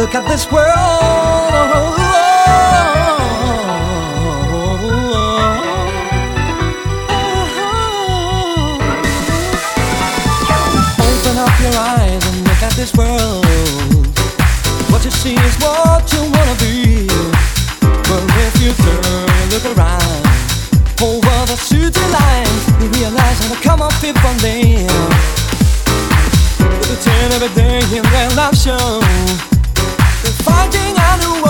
Look at this world. Oh, oh, oh, Open up your eyes and look at this world. What you see is what you wanna be. But if you turn and look around over the city lines, you realize how come up from there. With a ten every day in their live show, fighting a